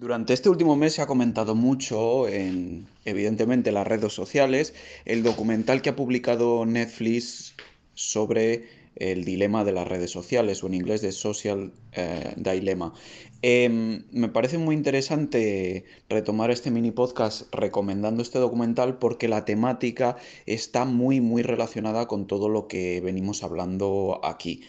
Durante este último mes se ha comentado mucho en, evidentemente, las redes sociales el documental que ha publicado Netflix sobre el dilema de las redes sociales, o en inglés de Social eh, Dilemma. Em, me parece muy interesante retomar este mini podcast recomendando este documental porque la temática está muy, muy relacionada con todo lo que venimos hablando aquí.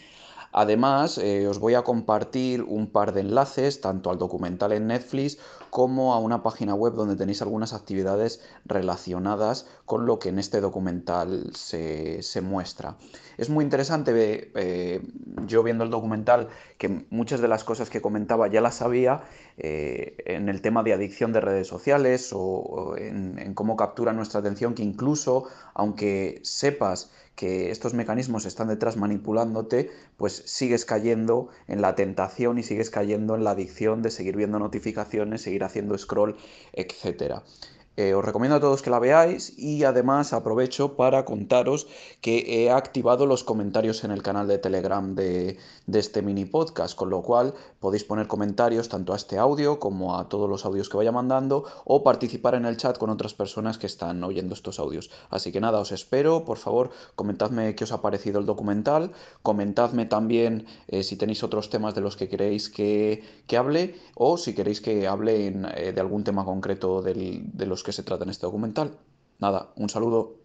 Además, eh, os voy a compartir un par de enlaces, tanto al documental en Netflix como a una página web donde tenéis algunas actividades relacionadas con lo que en este documental se, muestra. Es muy interesante, eh, yo viendo el documental, que muchas de las cosas que comentaba ya las sabía eh, en el tema de adicción de redes sociales o, en, en cómo captura nuestra atención, que incluso, aunque sepas que estos mecanismos están detrás manipulándote, pues sigues cayendo en la tentación y sigues cayendo en la adicción de seguir viendo notificaciones, seguir haciendo scroll, etcétera. Eh, os recomiendo a todos que la veáis y además aprovecho para contaros que he activado los comentarios en el canal de Telegram de, este mini podcast, con lo cual podéis poner comentarios tanto a este audio como a todos los audios que vaya mandando o participar en el chat con otras personas que están oyendo estos audios. Así que nada, os espero, por favor, comentadme qué os ha parecido el documental, comentadme también eh, si tenéis otros temas de los que queréis que, hable o si queréis que hable eh, de algún tema concreto de que se trata en este documental. Nada, un saludo.